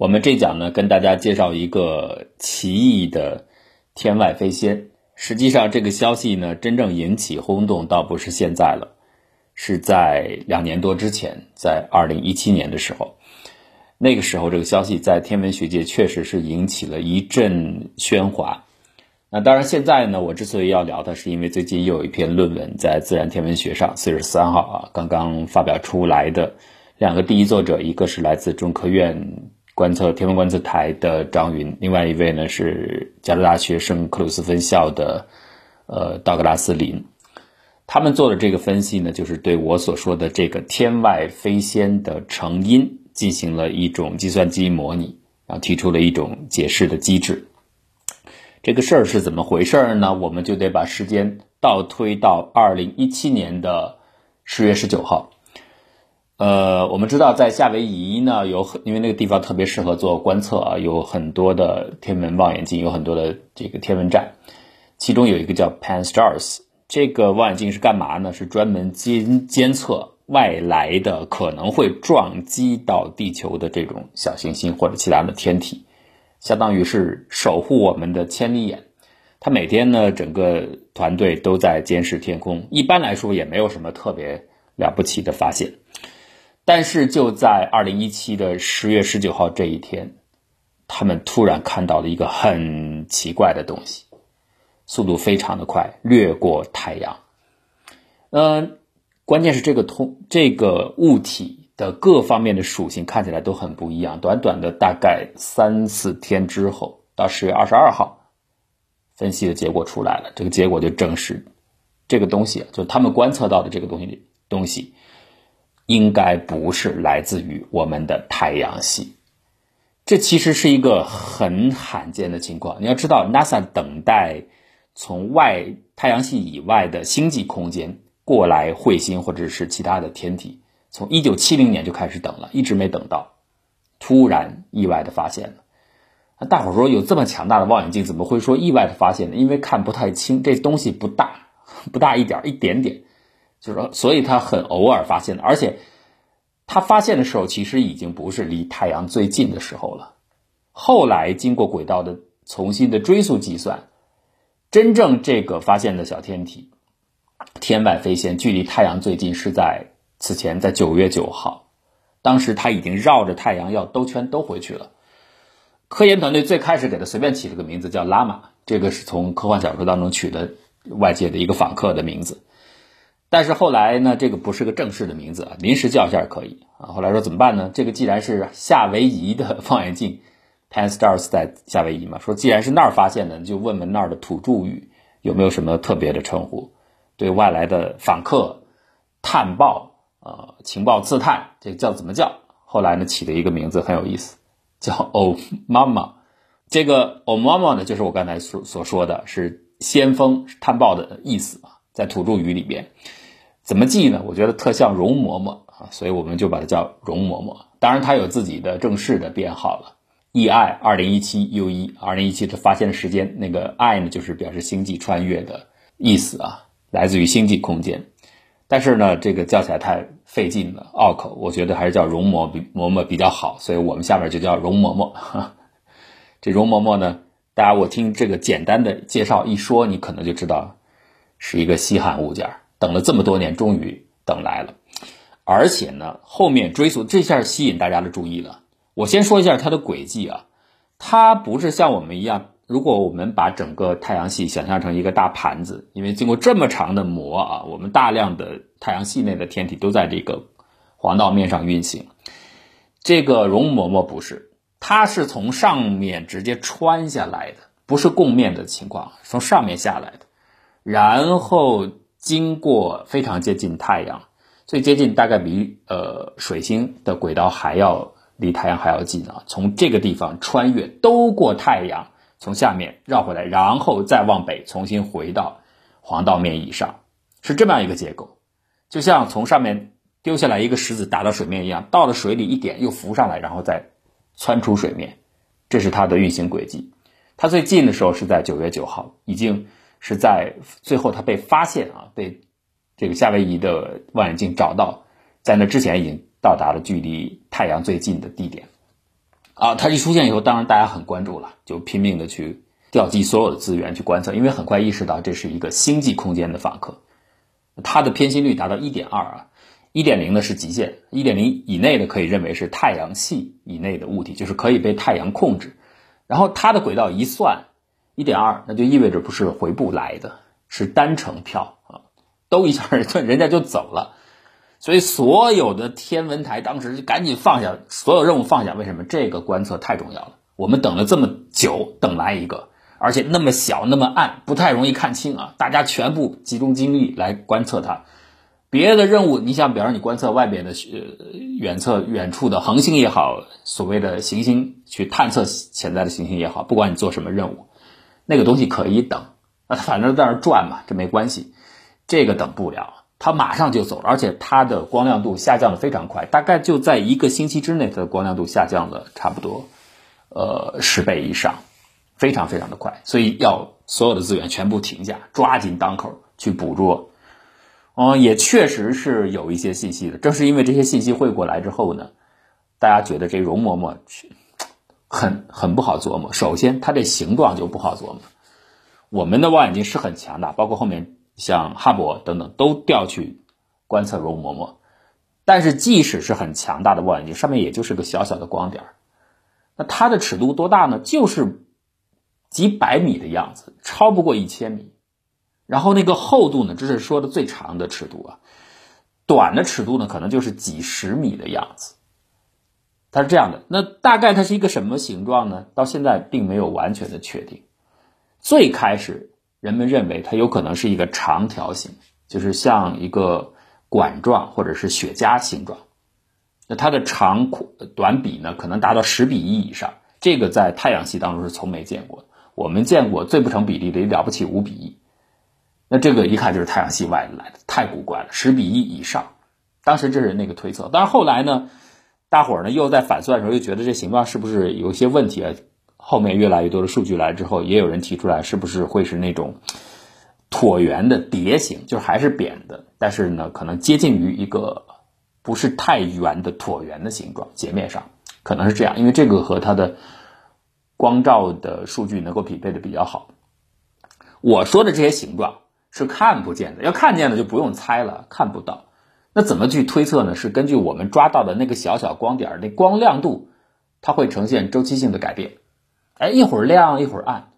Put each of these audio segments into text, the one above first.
我们这讲呢，跟大家介绍一个奇异的天外飞仙。实际上，这个消息呢，真正引起轰动倒不是现在了，是在两年多之前，在二零一七年的时候。那个时候，这个消息在天文学界确实是引起了一阵喧哗。那当然，现在呢，我之所以要聊它，是因为最近又有一篇论文在《自然天文学》上，四月三号啊，刚刚发表出来的。两个第一作者，一个是来自中科院。观测天文观测台的张云，另外一位呢是加州大学圣克鲁斯分校的呃道格拉斯林，他们做的这个分析呢，就是对我所说的这个天外飞仙的成因进行了一种计算机模拟，然后提出了一种解释的机制。这个事儿是怎么回事呢？我们就得把时间倒推到二零一七年的十月十九号。呃，我们知道在夏威夷呢，有很因为那个地方特别适合做观测啊，有很多的天文望远镜，有很多的这个天文站，其中有一个叫 Pan Stars，这个望远镜是干嘛呢？是专门监监测外来的可能会撞击到地球的这种小行星或者其他的天体，相当于是守护我们的千里眼。它每天呢，整个团队都在监视天空，一般来说也没有什么特别了不起的发现。但是就在二零一七的十月十九号这一天，他们突然看到了一个很奇怪的东西，速度非常的快，掠过太阳。嗯，关键是这个通这个物体的各方面的属性看起来都很不一样。短短的大概三四天之后，到十月二十二号，分析的结果出来了。这个结果就证实，这个东西就他们观测到的这个东西东西。应该不是来自于我们的太阳系，这其实是一个很罕见的情况。你要知道，NASA 等待从外太阳系以外的星际空间过来彗星或者是其他的天体，从一九七零年就开始等了，一直没等到，突然意外的发现了。大伙说有这么强大的望远镜，怎么会说意外的发现呢？因为看不太清，这东西不大，不大一点，一点点。就是说，所以他很偶尔发现的，而且他发现的时候，其实已经不是离太阳最近的时候了。后来经过轨道的重新的追溯计算，真正这个发现的小天体天外飞仙，距离太阳最近是在此前在九月九号，当时他已经绕着太阳要兜圈兜回去了。科研团队最开始给他随便起了个名字叫拉玛，这个是从科幻小说当中取的外界的一个访客的名字。但是后来呢，这个不是个正式的名字啊，临时叫一下可以啊。后来说怎么办呢？这个既然是夏威夷的望远镜，Pan Stars 在夏威夷嘛，说既然是那儿发现的，就问问那儿的土著语有没有什么特别的称呼，对外来的访客探报啊，情报刺探，这叫怎么叫？后来呢，起了一个名字很有意思，叫 O Mama。这个 O Mama 呢，就是我刚才所所说的是先锋探报的意思，在土著语里边。怎么记呢？我觉得特像容嬷嬷啊，所以我们就把它叫容嬷嬷。当然，它有自己的正式的编号了，EI 二零一七 U 一二零一七，它发现的时间那个 I 呢，就是表示星际穿越的意思啊，来自于星际空间。但是呢，这个叫起来太费劲了，拗口，我觉得还是叫容嬷嬷嬷比较好，所以我们下面就叫容嬷嬷。这容嬷嬷呢，大家我听这个简单的介绍一说，你可能就知道是一个稀罕物件儿。等了这么多年，终于等来了，而且呢，后面追溯这下吸引大家的注意了。我先说一下它的轨迹啊，它不是像我们一样，如果我们把整个太阳系想象成一个大盘子，因为经过这么长的磨啊，我们大量的太阳系内的天体都在这个黄道面上运行。这个容嬷嬷不是，它是从上面直接穿下来的，不是共面的情况，从上面下来的，然后。经过非常接近太阳，最接近大概比呃水星的轨道还要离太阳还要近啊！从这个地方穿越，兜过太阳，从下面绕回来，然后再往北重新回到黄道面以上，是这么样一个结构，就像从上面丢下来一个石子打到水面一样，到了水里一点又浮上来，然后再窜出水面，这是它的运行轨迹。它最近的时候是在九月九号，已经。是在最后，他被发现啊，被这个夏威夷的望远镜找到，在那之前已经到达了距离太阳最近的地点。啊，它一出现以后，当然大家很关注了，就拼命的去调集所有的资源去观测，因为很快意识到这是一个星际空间的访客，它的偏心率达到一点二啊，一点零呢是极限，一点零以内的可以认为是太阳系以内的物体，就是可以被太阳控制。然后它的轨道一算，一点二，那就意味着不是回不来的，是单程票啊，都一下人 人家就走了。所以所有的天文台当时就赶紧放下所有任务放下，为什么？这个观测太重要了。我们等了这么久，等来一个，而且那么小那么暗，不太容易看清啊！大家全部集中精力来观测它。别的任务，你想，比方你观测外边的呃远测远处的恒星也好，所谓的行星去探测潜在的行星也好，不管你做什么任务，那个东西可以等，那 反正在那转嘛，这没关系，这个等不了。它马上就走了，而且它的光亮度下降的非常快，大概就在一个星期之内，它的光亮度下降了差不多，呃十倍以上，非常非常的快，所以要所有的资源全部停下，抓紧当口去捕捉。嗯，也确实是有一些信息的，正是因为这些信息汇过来之后呢，大家觉得这容嬷嬷很很不好琢磨。首先，它这形状就不好琢磨。我们的望远镜是很强大，包括后面。像哈勃等等都调去观测容嬷嬷，但是即使是很强大的望远镜，上面也就是个小小的光点那它的尺度多大呢？就是几百米的样子，超不过一千米。然后那个厚度呢，这是说的最长的尺度啊，短的尺度呢，可能就是几十米的样子。它是这样的，那大概它是一个什么形状呢？到现在并没有完全的确定。最开始。人们认为它有可能是一个长条形，就是像一个管状或者是雪茄形状。那它的长短比呢，可能达到十比一以上。这个在太阳系当中是从没见过。我们见过最不成比例的，也了不起五比一。那这个一看就是太阳系外来的，太古怪了，十比一以上。当时这是那个推测，但是后来呢，大伙儿呢又在反算的时候又觉得这形状是不是有些问题啊？后面越来越多的数据来之后，也有人提出来，是不是会是那种椭圆的碟形，就是还是扁的，但是呢，可能接近于一个不是太圆的椭圆的形状，截面上可能是这样，因为这个和它的光照的数据能够匹配的比较好。我说的这些形状是看不见的，要看见的就不用猜了，看不到。那怎么去推测呢？是根据我们抓到的那个小小光点，那光亮度，它会呈现周期性的改变。哎，一会儿亮一会儿暗。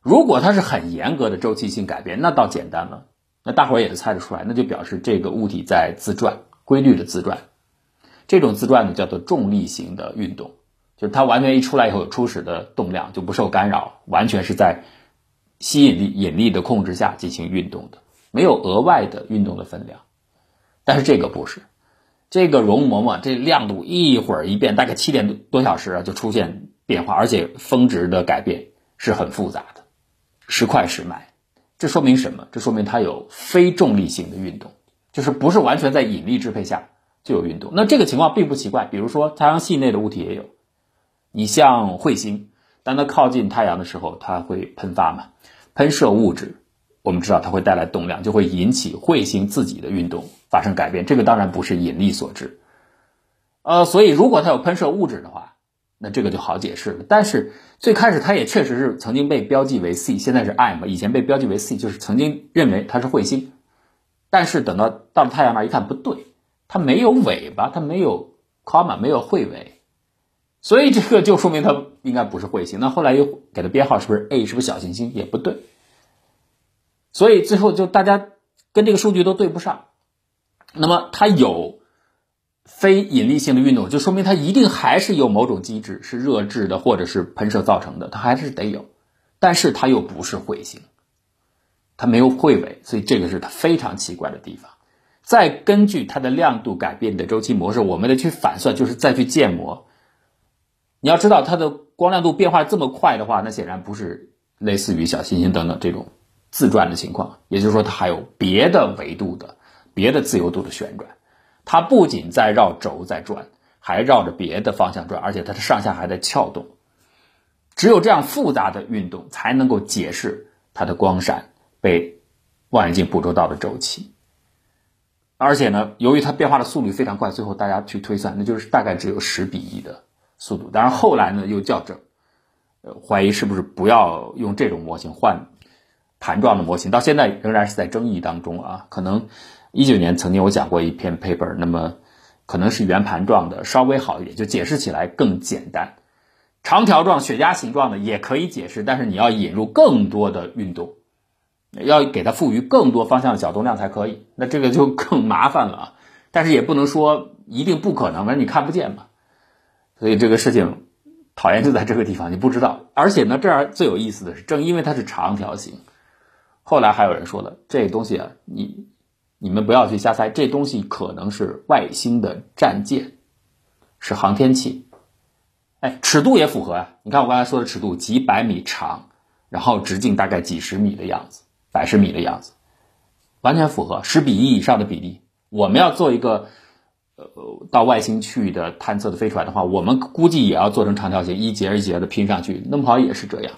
如果它是很严格的周期性改变，那倒简单了。那大伙儿也猜得出来，那就表示这个物体在自转，规律的自转。这种自转呢，叫做重力型的运动，就是它完全一出来以后初始的动量，就不受干扰，完全是在吸引力引力的控制下进行运动的，没有额外的运动的分量。但是这个不是，这个容嬷嬷这亮度一会儿一变，大概七点多小时啊，就出现。变化，而且峰值的改变是很复杂的，时快时慢。这说明什么？这说明它有非重力性的运动，就是不是完全在引力支配下就有运动。那这个情况并不奇怪，比如说太阳系内的物体也有。你像彗星，当它靠近太阳的时候，它会喷发嘛，喷射物质，我们知道它会带来动量，就会引起彗星自己的运动发生改变。这个当然不是引力所致。呃，所以如果它有喷射物质的话。那这个就好解释了，但是最开始它也确实是曾经被标记为 C，现在是 I 嘛，以前被标记为 C，就是曾经认为它是彗星，但是等到到了太阳那一看不对，它没有尾巴，它没有 comma，没有彗尾，所以这个就说明它应该不是彗星。那后来又给它编号是不是 A，是不是小行星也不对，所以最后就大家跟这个数据都对不上，那么它有。非引力性的运动，就说明它一定还是有某种机制是热制的，或者是喷射造成的，它还是得有。但是它又不是彗星，它没有彗尾，所以这个是它非常奇怪的地方。再根据它的亮度改变的周期模式，我们得去反算，就是再去建模。你要知道它的光亮度变化这么快的话，那显然不是类似于小行星等等这种自转的情况，也就是说它还有别的维度的、别的自由度的旋转。它不仅在绕轴在转，还绕着别的方向转，而且它的上下还在撬动。只有这样复杂的运动，才能够解释它的光闪被望远镜捕捉到的周期。而且呢，由于它变化的速率非常快，最后大家去推算，那就是大概只有十比一的速度。当然后来呢又校正，呃，怀疑是不是不要用这种模型换盘状的模型，到现在仍然是在争议当中啊。可能一九年曾经我讲过一篇 paper，那么可能是圆盘状的稍微好一点，就解释起来更简单。长条状、雪茄形状的也可以解释，但是你要引入更多的运动，要给它赋予更多方向的角动量才可以，那这个就更麻烦了啊。但是也不能说一定不可能，反正你看不见嘛。所以这个事情讨厌就在这个地方，你不知道。而且呢，这儿最有意思的是，正因为它是长条形，后来还有人说了，这东西啊，你你们不要去瞎猜，这东西可能是外星的战舰，是航天器。哎，尺度也符合啊！你看我刚才说的尺度，几百米长，然后直径大概几十米的样子，百十米的样子，完全符合十比一以上的比例。我们要做一个呃到外星去的探测的飞船的话，我们估计也要做成长条形，一节一节的拼上去，弄不好也是这样，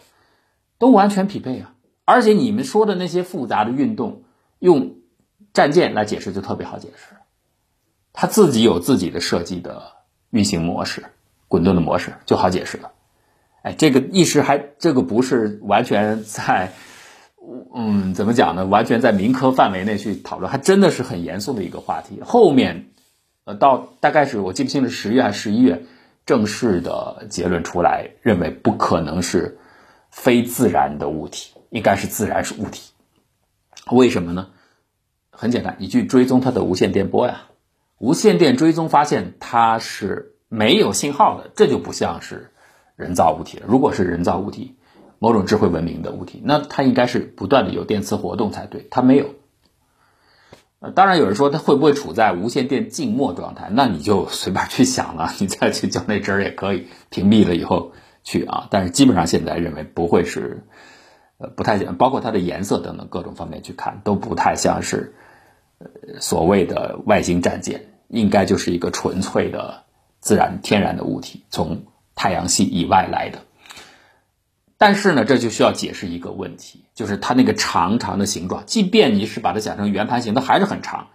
都完全匹配啊！而且你们说的那些复杂的运动，用战舰来解释就特别好解释，它自己有自己的设计的运行模式。滚动的模式就好解释了，哎，这个意识还这个不是完全在，嗯，怎么讲呢？完全在民科范围内去讨论，还真的是很严肃的一个话题。后面，呃，到大概是我记不清是十月还是十一月，正式的结论出来，认为不可能是非自然的物体，应该是自然是物体。为什么呢？很简单，你去追踪它的无线电波呀，无线电追踪发现它是。没有信号的，这就不像是人造物体了。如果是人造物体，某种智慧文明的物体，那它应该是不断的有电磁活动才对。它没有。呃，当然有人说它会不会处在无线电静默状态？那你就随便去想了，你再去较那真儿也可以，屏蔽了以后去啊。但是基本上现在认为不会是，呃，不太像，包括它的颜色等等各种方面去看，都不太像是，所谓的外星战舰，应该就是一个纯粹的。自然天然的物体从太阳系以外来的，但是呢，这就需要解释一个问题，就是它那个长长的形状，即便你是把它想成圆盘形，它还是很长。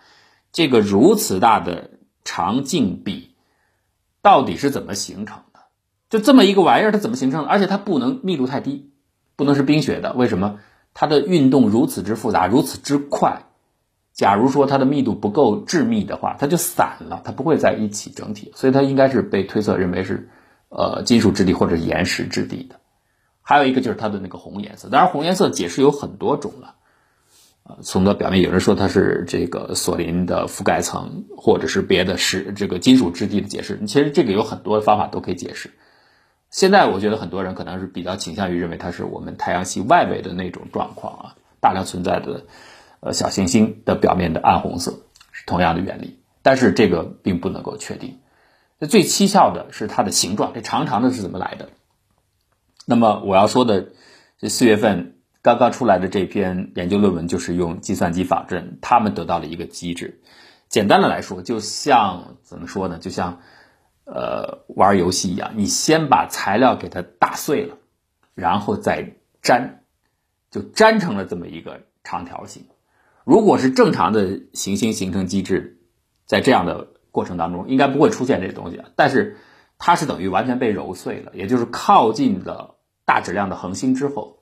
这个如此大的长径比到底是怎么形成的？就这么一个玩意儿，它怎么形成的？而且它不能密度太低，不能是冰雪的。为什么？它的运动如此之复杂，如此之快。假如说它的密度不够致密的话，它就散了，它不会在一起整体，所以它应该是被推测认为是，呃，金属质地或者岩石质地的。还有一个就是它的那个红颜色，当然红颜色解释有很多种了，呃，从它表面有人说它是这个索林的覆盖层，或者是别的石这个金属质地的解释，其实这个有很多方法都可以解释。现在我觉得很多人可能是比较倾向于认为它是我们太阳系外围的那种状况啊，大量存在的。呃，小行星的表面的暗红色是同样的原理，但是这个并不能够确定。那最蹊跷的是它的形状，这长长的是怎么来的？那么我要说的，这四月份刚刚出来的这篇研究论文，就是用计算机仿真，他们得到了一个机制。简单的来说，就像怎么说呢？就像呃玩游戏一样，你先把材料给它打碎了，然后再粘，就粘成了这么一个长条形。如果是正常的行星形成机制，在这样的过程当中，应该不会出现这东西。但是它是等于完全被揉碎了，也就是靠近了大质量的恒星之后，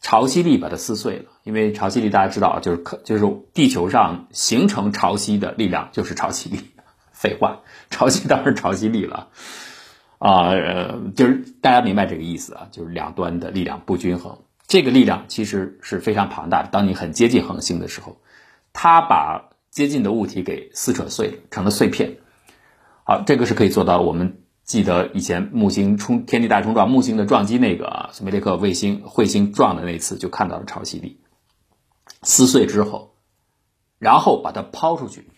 潮汐力把它撕碎了。因为潮汐力大家知道，就是可就是地球上形成潮汐的力量就是潮汐力。废话，潮汐当然潮汐力了啊，就是大家明白这个意思啊，就是两端的力量不均衡。这个力量其实是非常庞大的。当你很接近恒星的时候，它把接近的物体给撕扯碎了，成了碎片。好，这个是可以做到。我们记得以前木星冲天地大冲撞，木星的撞击那个斯梅列克卫星彗星撞的那次，就看到了潮汐力。撕碎之后，然后把它抛出去，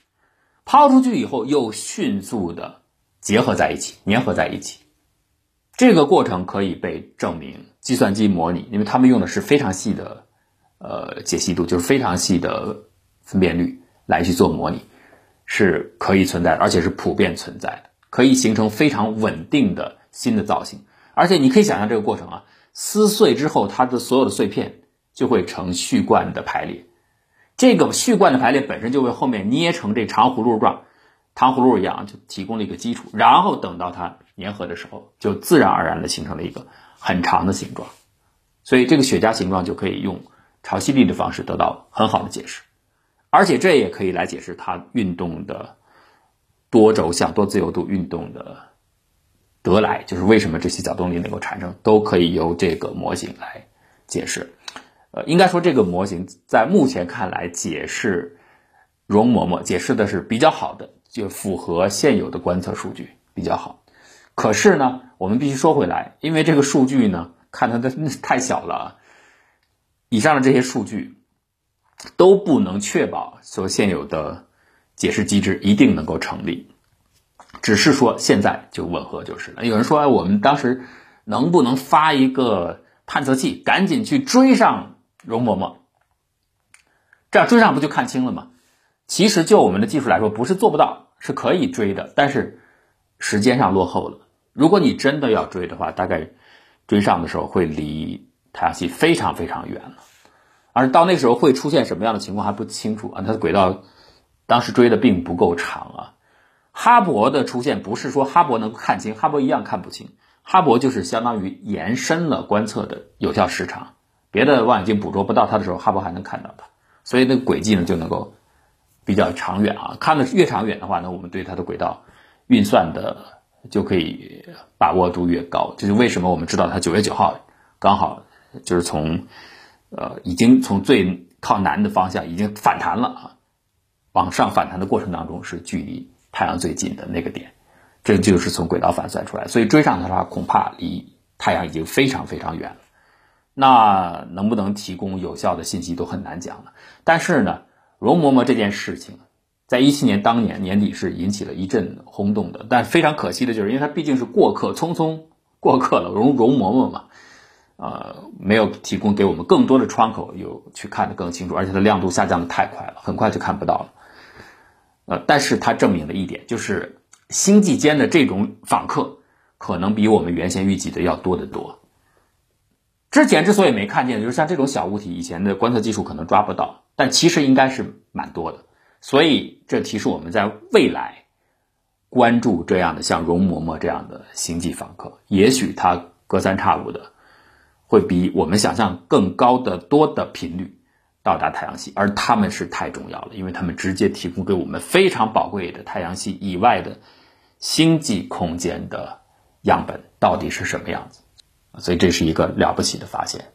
抛出去以后又迅速的结合在一起，粘合在一起。这个过程可以被证明，计算机模拟，因为他们用的是非常细的，呃，解析度，就是非常细的分辨率来去做模拟，是可以存在的，而且是普遍存在的，可以形成非常稳定的新的造型。而且你可以想象这个过程啊，撕碎之后，它的所有的碎片就会成序贯的排列，这个序贯的排列本身就为后面捏成这长葫芦状，糖葫芦一样，就提供了一个基础。然后等到它粘合的时候，就自然而然的形成了一个很长的形状。所以这个雪茄形状就可以用潮汐力的方式得到很好的解释，而且这也可以来解释它运动的多轴向、多自由度运动的得来，就是为什么这些角动力能够产生，都可以由这个模型来解释。呃，应该说这个模型在目前看来解释容嬷嬷解释的是比较好的，就符合现有的观测数据比较好。可是呢，我们必须说回来，因为这个数据呢。看它的太小了，以上的这些数据都不能确保所现有的解释机制一定能够成立，只是说现在就吻合就是了。有人说，我们当时能不能发一个探测器，赶紧去追上容嬷嬷，这样追上不就看清了吗？其实就我们的技术来说，不是做不到，是可以追的，但是时间上落后了。如果你真的要追的话，大概。追上的时候会离太阳系非常非常远了，而到那时候会出现什么样的情况还不清楚啊。它的轨道当时追的并不够长啊。哈勃的出现不是说哈勃能够看清，哈勃一样看不清。哈勃就是相当于延伸了观测的有效时长，别的望远镜捕捉不到它的时候，哈勃还能看到它，所以那个轨迹呢就能够比较长远啊。看的越长远的话呢，我们对它的轨道运算的。就可以把握度越高，这是为什么我们知道它九月九号刚好就是从呃已经从最靠南的方向已经反弹了啊，往上反弹的过程当中是距离太阳最近的那个点，这就是从轨道反算出来，所以追上它的话恐怕离太阳已经非常非常远了，那能不能提供有效的信息都很难讲了。但是呢，容嬷嬷这件事情。在一七年当年年底是引起了一阵轰动的，但非常可惜的就是，因为它毕竟是过客，匆匆过客了，容容嬷嬷嘛，呃，没有提供给我们更多的窗口有去看的更清楚，而且它亮度下降的太快了，很快就看不到了。呃，但是它证明了一点，就是星际间的这种访客可能比我们原先预计的要多得多。之前之所以没看见，就是像这种小物体，以前的观测技术可能抓不到，但其实应该是蛮多的。所以，这提示我们在未来关注这样的像容嬷嬷这样的星际访客，也许它隔三差五的会比我们想象更高的多的频率到达太阳系，而他们是太重要了，因为他们直接提供给我们非常宝贵的太阳系以外的星际空间的样本到底是什么样子，所以这是一个了不起的发现。